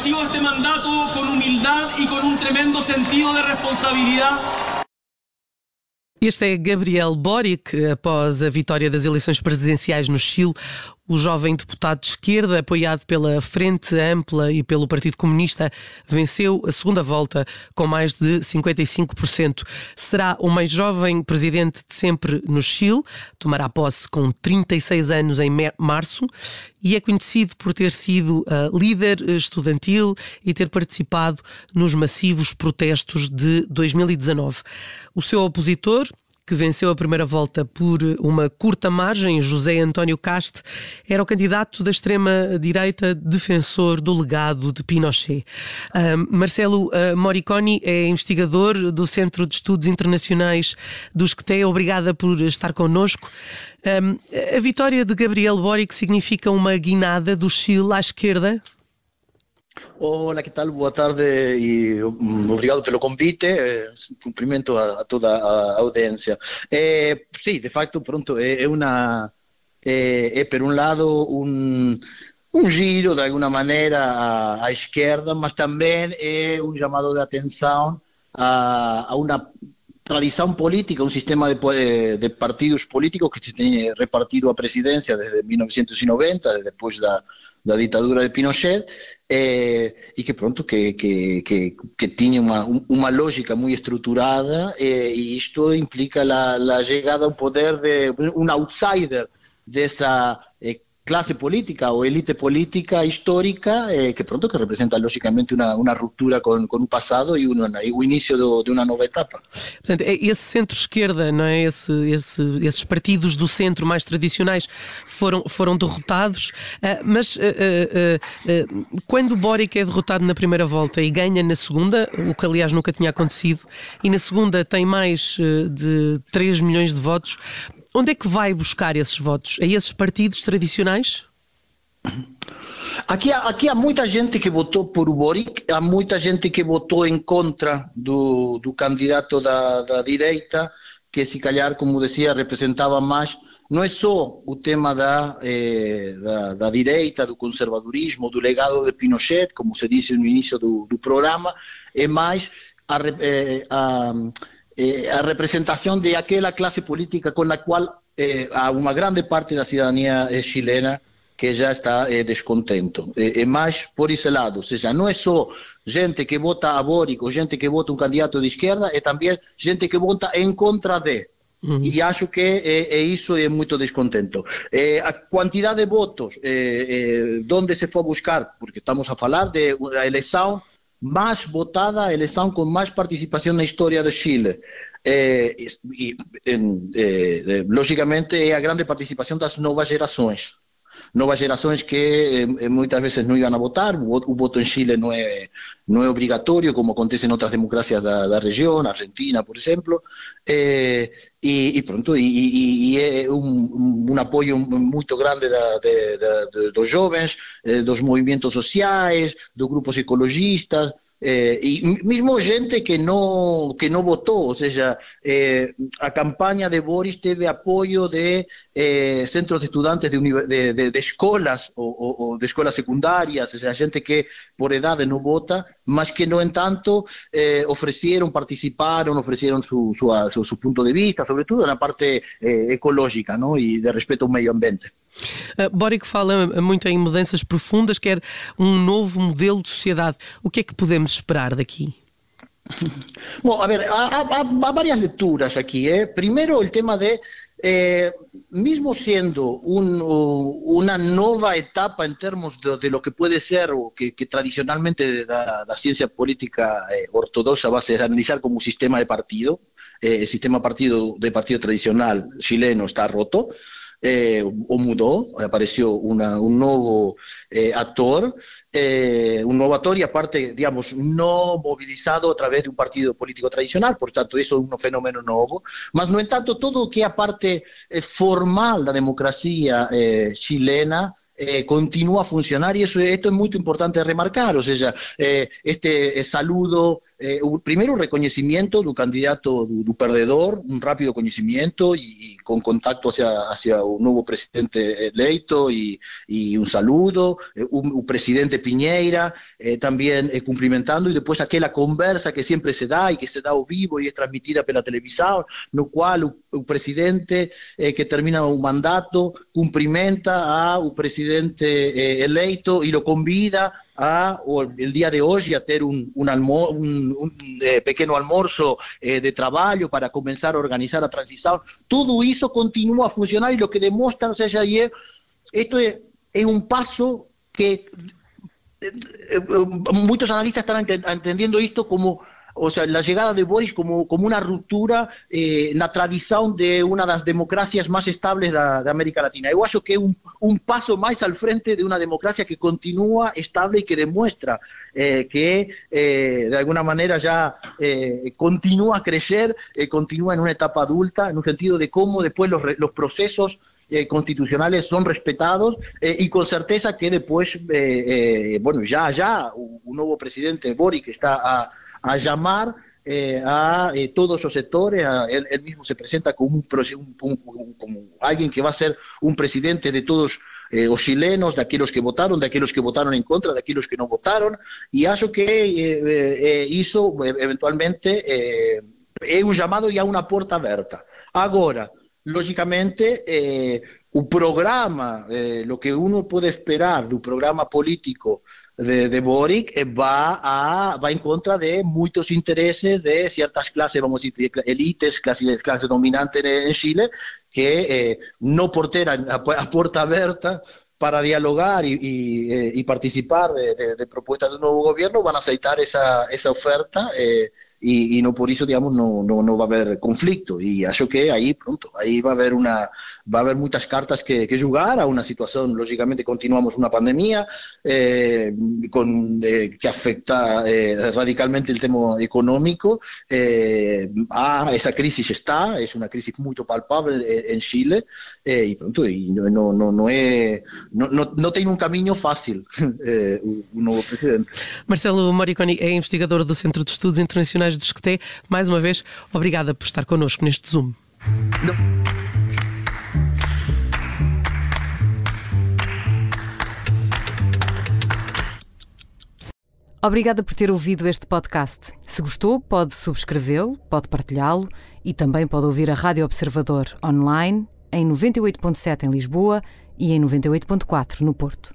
recibo este mandato con humildad y con un tremendo sentido de responsabilidad. Este é Gabriel Boric, após a vitória das eleições presidenciais no Chile. O jovem deputado de esquerda, apoiado pela Frente Ampla e pelo Partido Comunista, venceu a segunda volta com mais de 55%. Será o mais jovem presidente de sempre no Chile, tomará posse com 36 anos em março e é conhecido por ter sido uh, líder estudantil e ter participado nos massivos protestos de 2019. O seu opositor, que venceu a primeira volta por uma curta margem, José António Caste, era o candidato da extrema-direita defensor do legado de Pinochet. Uh, Marcelo uh, Moriconi é investigador do Centro de Estudos Internacionais do SCTE. Obrigada por estar connosco. Um, a vitória de Gabriel Boric significa uma guinada do Chile à esquerda? Olá, que tal? Boa tarde e obrigado pelo convite. Eh, cumprimento a, a, toda a audiência. Eh, sim, de facto, pronto, é, é uma é, é por um lado um um giro de alguma maneira à, esquerda, mas também é um chamado de atenção a, a tradição política, um sistema de, eh, de, partidos políticos que se tem repartido a presidência desde 1990, depois da, da ditadura de Pinochet, eh, e que pronto, que, que, que, que tinha uma, uma lógica muito estruturada, eh, e isto implica a, a chegada ao poder de um outsider dessa clase política o élite política histórica eh, que pronto que representa logicamente uma, uma ruptura com, com o passado e, um, e o início do, de uma nova etapa. Portanto, é esse centro-esquerda, não é? Esse, esses partidos do centro mais tradicionais foram, foram derrotados, uh, mas uh, uh, quando o Boric é derrotado na primeira volta e ganha na segunda, o que aliás nunca tinha acontecido, e na segunda tem mais de 3 milhões de votos, onde é que vai buscar esses votos? A esses partidos tradicionais? Aqui, aqui há muita gente que votou por Boric, há muita gente que votou em contra do, do candidato da, da direita, que se calhar, como dizia, representava mais. Não é só o tema da, eh, da, da, direita, do conservadorismo, do legado de Pinochet, como se disse no início do, do programa, é mais a, eh, a eh, a representação de aquela classe política com a qual eh, há uma grande parte da cidadania eh, chilena que já está eh, descontente. É, mais por esse lado, ou seja, não é só gente que vota a Boric ou gente que vota um candidato de esquerda, é também gente que vota em contra de. Uhum. E acho que é, é, isso é muito descontento. É, a quantidade de votos, é, onde se for buscar, porque estamos a falar de uma eleição mais votada, a eleição com mais participação na história do Chile. É, e, é, logicamente, é a grande participação das novas gerações novas gerações que eh, muitas vezes não iam a votar, o, voto em Chile não é, não é obrigatório, como acontece em outras democracias da, da região, Argentina, por exemplo, eh, e, e, pronto, e, e é um, um, apoio muito grande da, de, de, dos jovens, eh, dos movimentos sociais, dos grupos ecologistas, eh, y mismo gente que no, que no votó, o sea, eh, a campaña de Boris teve apoyo de eh, centros de estudantes de, de, de, escolas o, o, de escolas secundarias, o sea, gente que por edad no vota, mas que no entanto eh, ofrecieron, participaron, ofrecieron su, su, su, su, punto de vista, sobre todo en la parte eh, ecológica ¿no? y de respeto ao meio ambiente. Uh, Boric fala muito em mudanças profundas, quer um novo modelo de sociedade. O que é que podemos esperar daqui? Bom, a ver, há, há, há várias leituras aqui. Eh? Primeiro, o tema de, eh, mesmo sendo um, uma nova etapa em termos de, de, lo que pode ser o que, que tradicionalmente da, da ciência política eh, ortodoxa vai se analisar como sistema de partido, eh, sistema partido de partido tradicional chileno está roto, Eh, o mudó, apareció una, un nuevo eh, actor, eh, un nuevo actor y aparte, digamos, no movilizado a través de un partido político tradicional, por tanto, eso es un fenómeno nuevo, mas no en tanto todo que aparte eh, formal la democracia eh, chilena eh, continúa a funcionar y eso, esto es muy importante remarcar, o sea, este saludo eh, o, primeiro o reconhecimento do candidato do, do perdedor, um rápido conhecimento e, e, com contato hacia, hacia o novo presidente eleito e, e um saludo, eh, o, o, presidente Pinheira eh, também eh, cumprimentando e depois aquela conversa que sempre se dá e que se dá ao vivo e é transmitida pela televisão, no qual o, o presidente eh, que termina o mandato cumprimenta ao presidente eh, eleito e lo convida a, o el día de hoy a tener un, un, almo, un, un eh, almuerzo eh, de trabajo para comenzar a organizar a transición. Todo eso continúa a funcionar y lo que demuestra, o sea, ayer, esto es, un paso que eh, muchos analistas están entendiendo esto como o sea, la llegada de Boris como, como una ruptura eh, tradición de una de las democracias más estables de, América Latina. Yo acho que es un, un, paso más al frente de una democracia que continúa estable y que demuestra eh, que eh, de alguna manera ya eh, continúa a crecer, eh, continúa en una etapa adulta, en un sentido de cómo después los, los procesos eh, constitucionales son respetados eh, y con certeza que después, eh, bueno, ya, ya un, un nuevo presidente, Boric, está a a llamar eh, a eh, todos los sectores, a, él, él, mismo se presenta como, un, un, un, como alguien que va a ser un presidente de todos eh, los chilenos, de aquellos que votaron, de aquellos que votaron en contra, de aquellos que no votaron, y eso que eh, hizo eventualmente es un llamado y a una puerta abierta. Ahora, lógicamente, un programa, lo que uno puede esperar de un programa político de, de Boric eh, va, a, va en contra de muchos intereses de ciertas clases, vamos a decir, élites, clases, clases dominantes en Chile, que eh, no porteran a, puerta abierta para dialogar y, y, eh, y participar de, de, de, propuestas de un nuevo gobierno, van a aceptar esa, esa oferta. Eh, y, y, no por eso, digamos, no, no, no va a haber conflicto. Y acho que ahí, pronto, ahí va a haber una, va a haber muchas cartas que, que jugar a una situación, lógicamente, continuamos una pandemia eh, con, eh, que afecta eh, radicalmente el tema económico. Eh, ah, esa crisis está, es una crisis muy palpable en Chile y pronto, y no, no, no, es, no, no, no tiene un camino fácil un nuevo presidente. Marcelo Moriconi é investigador do Centro de Estudos Internacionais do Esqueté. Mais uma vez, obrigada por estar connosco neste Zoom. Não. Obrigada por ter ouvido este podcast. Se gostou, pode subscrevê-lo, pode partilhá-lo e também pode ouvir a Rádio Observador online em 98.7 em Lisboa e em 98.4 no Porto.